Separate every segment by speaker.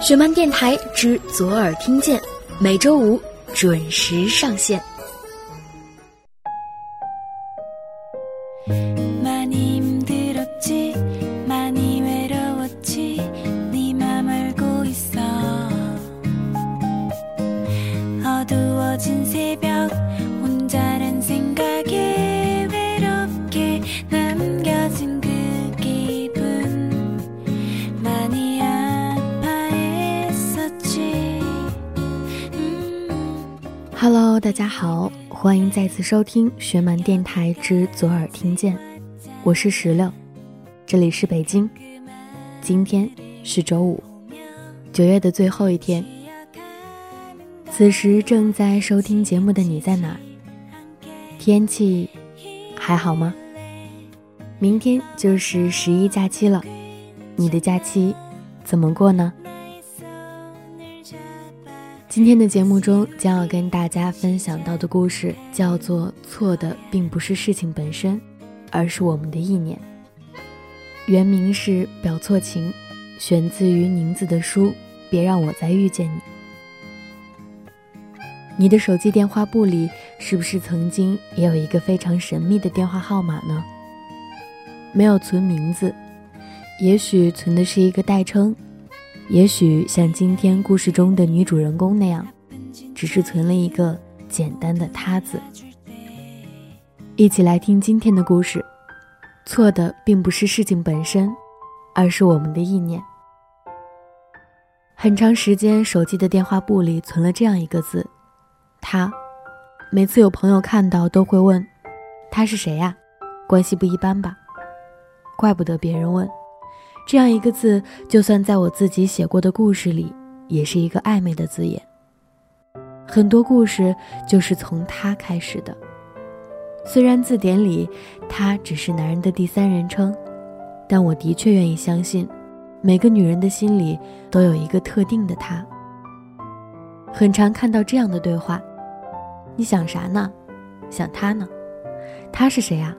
Speaker 1: 雪漫电台之左耳听见，每周五准时上线。
Speaker 2: 大家好，欢迎再次收听学满电台之左耳听见，我是石榴，这里是北京，今天是周五，九月的最后一天。此时正在收听节目的你在哪？天气还好吗？明天就是十一假期了，你的假期怎么过呢？今天的节目中将要跟大家分享到的故事叫做“错的并不是事情本身，而是我们的意念”。原名是《表错情》，选自于宁子的书《别让我再遇见你》。你的手机电话簿里是不是曾经也有一个非常神秘的电话号码呢？没有存名字，也许存的是一个代称。也许像今天故事中的女主人公那样，只是存了一个简单的“他”字。一起来听今天的故事。错的并不是事情本身，而是我们的意念。很长时间，手机的电话簿里存了这样一个字“他”，每次有朋友看到都会问：“他是谁呀？关系不一般吧？”怪不得别人问。这样一个字，就算在我自己写过的故事里，也是一个暧昧的字眼。很多故事就是从他开始的。虽然字典里他只是男人的第三人称，但我的确愿意相信，每个女人的心里都有一个特定的他。很常看到这样的对话：“你想啥呢？想他呢？他是谁啊？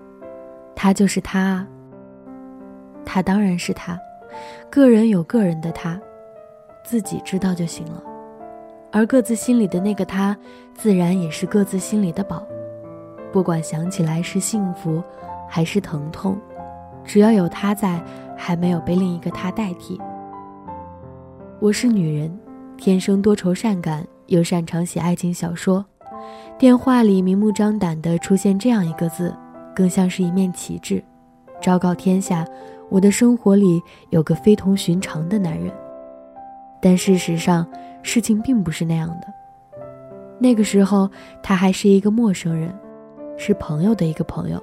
Speaker 2: 他就是他啊。”他当然是他，个人有个人的他，自己知道就行了。而各自心里的那个他，自然也是各自心里的宝。不管想起来是幸福，还是疼痛，只要有他在，还没有被另一个他代替。我是女人，天生多愁善感，又擅长写爱情小说。电话里明目张胆地出现这样一个字，更像是一面旗帜，昭告天下。我的生活里有个非同寻常的男人，但事实上事情并不是那样的。那个时候他还是一个陌生人，是朋友的一个朋友。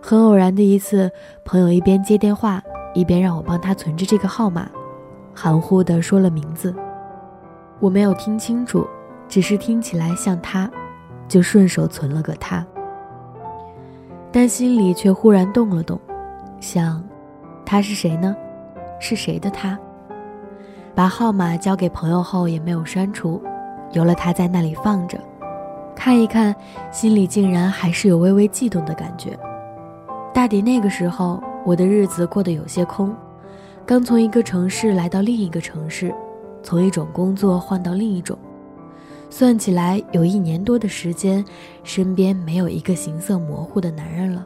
Speaker 2: 很偶然的一次，朋友一边接电话，一边让我帮他存着这个号码，含糊地说了名字。我没有听清楚，只是听起来像他，就顺手存了个他。但心里却忽然动了动。想，他是谁呢？是谁的他？把号码交给朋友后也没有删除，留了他在那里放着，看一看，心里竟然还是有微微悸动的感觉。大抵那个时候，我的日子过得有些空，刚从一个城市来到另一个城市，从一种工作换到另一种，算起来有一年多的时间，身边没有一个形色模糊的男人了。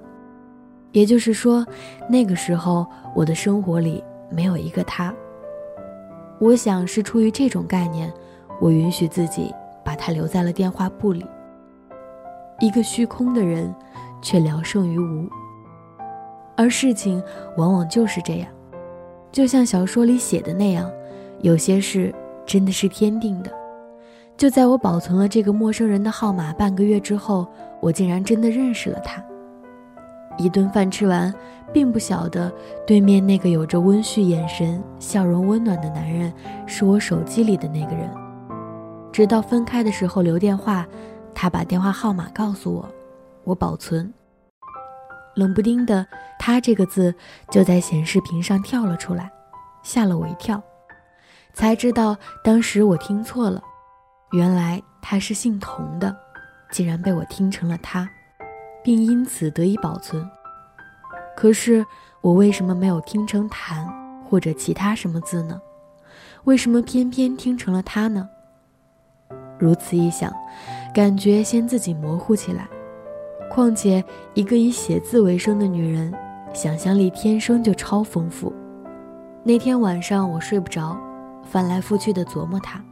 Speaker 2: 也就是说，那个时候我的生活里没有一个他。我想是出于这种概念，我允许自己把他留在了电话簿里。一个虚空的人，却聊胜于无。而事情往往就是这样，就像小说里写的那样，有些事真的是天定的。就在我保存了这个陌生人的号码半个月之后，我竟然真的认识了他。一顿饭吃完，并不晓得对面那个有着温煦眼神、笑容温暖的男人是我手机里的那个人。直到分开的时候留电话，他把电话号码告诉我，我保存。冷不丁的，他这个字就在显示屏上跳了出来，吓了我一跳，才知道当时我听错了，原来他是姓童的，竟然被我听成了他。并因此得以保存。可是我为什么没有听成“谭”或者其他什么字呢？为什么偏偏听成了他呢？如此一想，感觉先自己模糊起来。况且，一个以写字为生的女人，想象力天生就超丰富。那天晚上我睡不着，翻来覆去的琢磨他。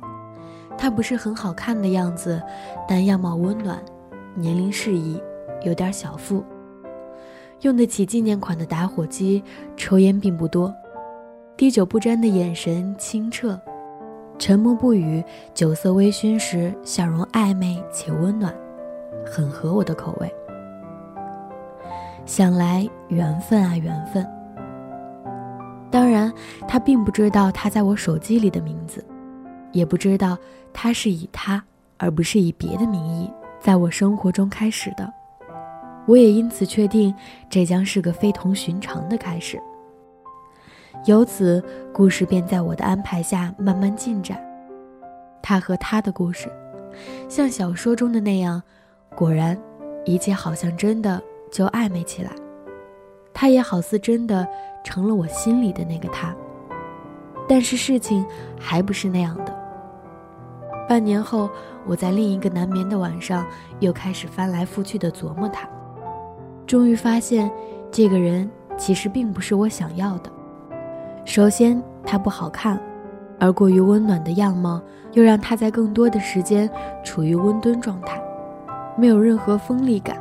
Speaker 2: 他不是很好看的样子，但样貌温暖，年龄适宜，有点小腹，用得起纪念款的打火机，抽烟并不多，滴酒不沾的眼神清澈，沉默不语，酒色微醺时笑容暧昧且温暖，很合我的口味。想来缘分啊缘分。当然，他并不知道他在我手机里的名字，也不知道他是以他而不是以别的名义在我生活中开始的。我也因此确定，这将是个非同寻常的开始。由此，故事便在我的安排下慢慢进展。他和他的故事，像小说中的那样，果然，一切好像真的就暧昧起来。他也好似真的成了我心里的那个他，但是事情还不是那样的。半年后，我在另一个难眠的晚上，又开始翻来覆去的琢磨他，终于发现，这个人其实并不是我想要的。首先，他不好看，而过于温暖的样貌，又让他在更多的时间处于温敦状态，没有任何锋利感。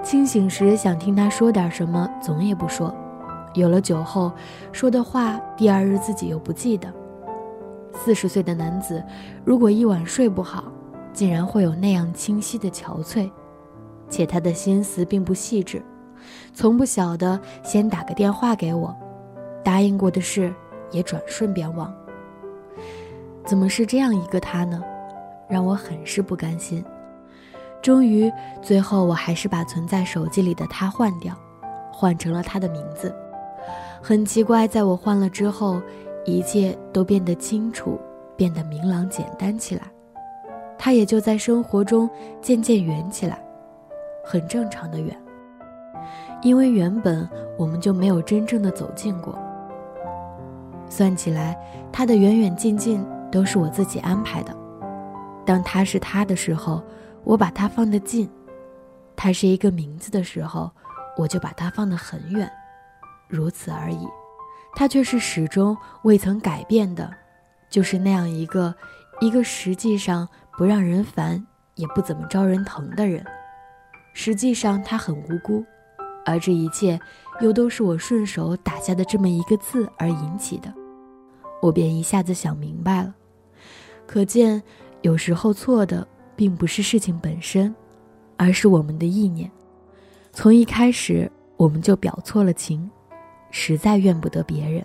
Speaker 2: 清醒时想听他说点什么，总也不说；有了酒后，说的话第二日自己又不记得。四十岁的男子，如果一晚睡不好，竟然会有那样清晰的憔悴，且他的心思并不细致，从不晓得先打个电话给我，答应过的事也转瞬便忘。怎么是这样一个他呢？让我很是不甘心。终于，最后我还是把存在手机里的他换掉，换成了他的名字。很奇怪，在我换了之后，一切都变得清楚，变得明朗简单起来。他也就在生活中渐渐圆起来，很正常的远。因为原本我们就没有真正的走近过。算起来，他的远远近近都是我自己安排的。当他是他的时候。我把他放得近，他是一个名字的时候，我就把他放得很远，如此而已。他却是始终未曾改变的，就是那样一个一个实际上不让人烦，也不怎么招人疼的人。实际上他很无辜，而这一切又都是我顺手打下的这么一个字而引起的。我便一下子想明白了，可见有时候错的。并不是事情本身，而是我们的意念。从一开始我们就表错了情，实在怨不得别人。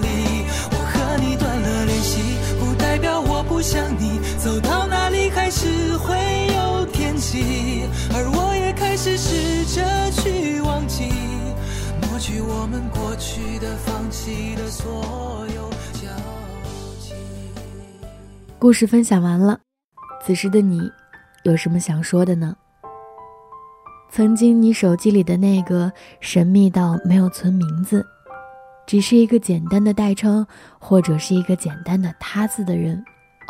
Speaker 3: 理。想你。走到哪里还是会有天气，而我也开始试着去忘记，抹去我们过去的、放弃的所有交集。
Speaker 2: 故事分享完了，此时的你有什么想说的呢？曾经你手机里的那个神秘到没有存名字。只是一个简单的代称，或者是一个简单的“他”字的人，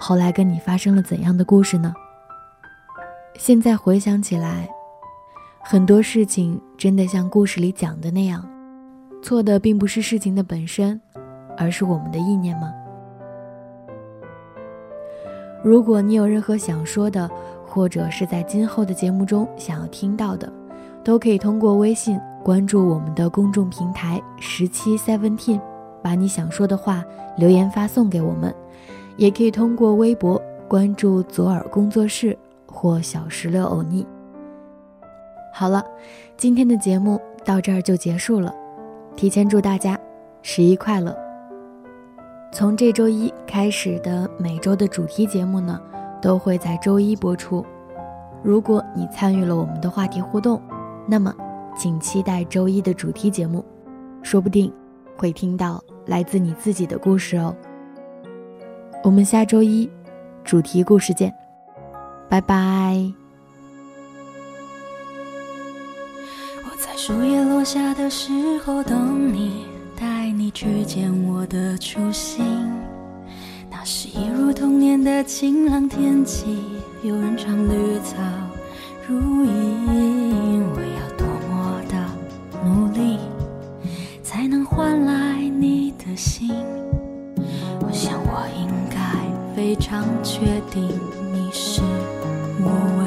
Speaker 2: 后来跟你发生了怎样的故事呢？现在回想起来，很多事情真的像故事里讲的那样，错的并不是事情的本身，而是我们的意念吗？如果你有任何想说的，或者是在今后的节目中想要听到的，都可以通过微信关注我们的公众平台十七 Seventeen，把你想说的话留言发送给我们，也可以通过微博关注左耳工作室或小石榴欧尼。好了，今天的节目到这儿就结束了，提前祝大家十一快乐。从这周一开始的每周的主题节目呢，都会在周一播出。如果你参与了我们的话题互动，那么请期待周一的主题节目，说不定会听到来自你自己的故事哦。我们下周一主题故事见，拜拜。
Speaker 4: 我在树叶落下的时候等你，带你去见我的初心。那是一如童年的晴朗天气。有人唱绿草如茵，我要多么的努力，才能换来你的心？我想我应该非常确定你是我。